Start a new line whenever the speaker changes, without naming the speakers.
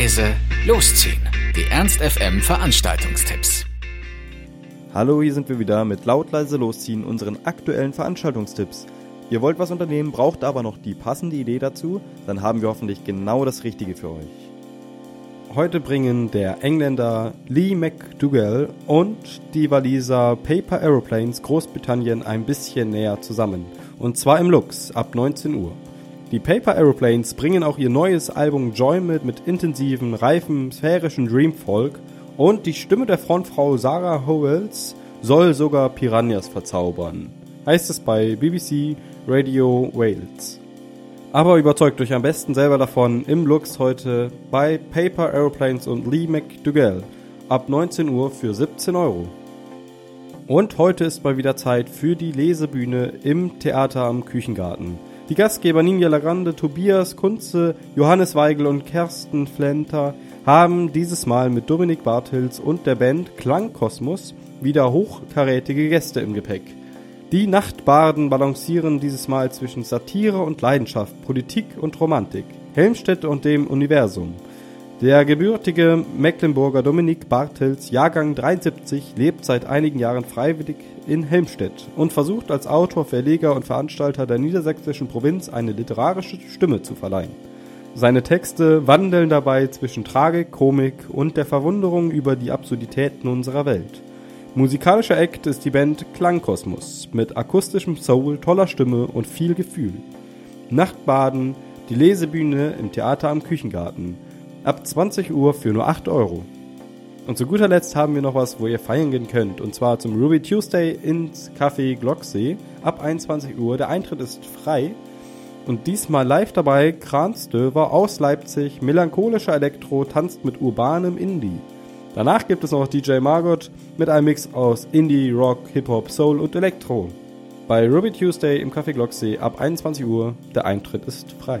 leise, losziehen. Die Ernst FM Veranstaltungstipps.
Hallo, hier sind wir wieder mit laut leise losziehen unseren aktuellen Veranstaltungstipps. Ihr wollt was unternehmen, braucht aber noch die passende Idee dazu, dann haben wir hoffentlich genau das Richtige für euch. Heute bringen der Engländer Lee McDougall und die Waliser Paper Aeroplanes Großbritannien ein bisschen näher zusammen. Und zwar im Lux ab 19 Uhr. Die Paper Aeroplanes bringen auch ihr neues Album Joy mit mit intensiven, reifen, sphärischen Dreamfolk und die Stimme der Frontfrau Sarah Howells soll sogar Piranhas verzaubern. Heißt es bei BBC Radio Wales. Aber überzeugt euch am besten selber davon im Lux heute bei Paper Aeroplanes und Lee McDougall ab 19 Uhr für 17 Euro. Und heute ist mal wieder Zeit für die Lesebühne im Theater am Küchengarten. Die Gastgeber Ninja Lagrande, Tobias Kunze, Johannes Weigel und Kersten Flenter haben dieses Mal mit Dominik Bartels und der Band Klangkosmos wieder hochkarätige Gäste im Gepäck. Die Nachtbarden balancieren dieses Mal zwischen Satire und Leidenschaft, Politik und Romantik, Helmstedt und dem Universum. Der gebürtige Mecklenburger Dominik Bartels, Jahrgang 73, lebt seit einigen Jahren freiwillig in Helmstedt und versucht als Autor, Verleger und Veranstalter der niedersächsischen Provinz eine literarische Stimme zu verleihen. Seine Texte wandeln dabei zwischen Tragik, Komik und der Verwunderung über die Absurditäten unserer Welt. Musikalischer Act ist die Band Klangkosmos mit akustischem Soul, toller Stimme und viel Gefühl. Nachtbaden, die Lesebühne im Theater am Küchengarten – ab 20 Uhr für nur 8 Euro. Und zu guter Letzt haben wir noch was, wo ihr feiern gehen könnt. Und zwar zum Ruby Tuesday ins Café Glocksee ab 21 Uhr. Der Eintritt ist frei. Und diesmal live dabei Kranstöver aus Leipzig. Melancholischer Elektro tanzt mit urbanem Indie. Danach gibt es noch DJ Margot mit einem Mix aus Indie, Rock, Hip-Hop, Soul und Elektro. Bei Ruby Tuesday im Café Glocksee ab 21 Uhr. Der Eintritt ist frei.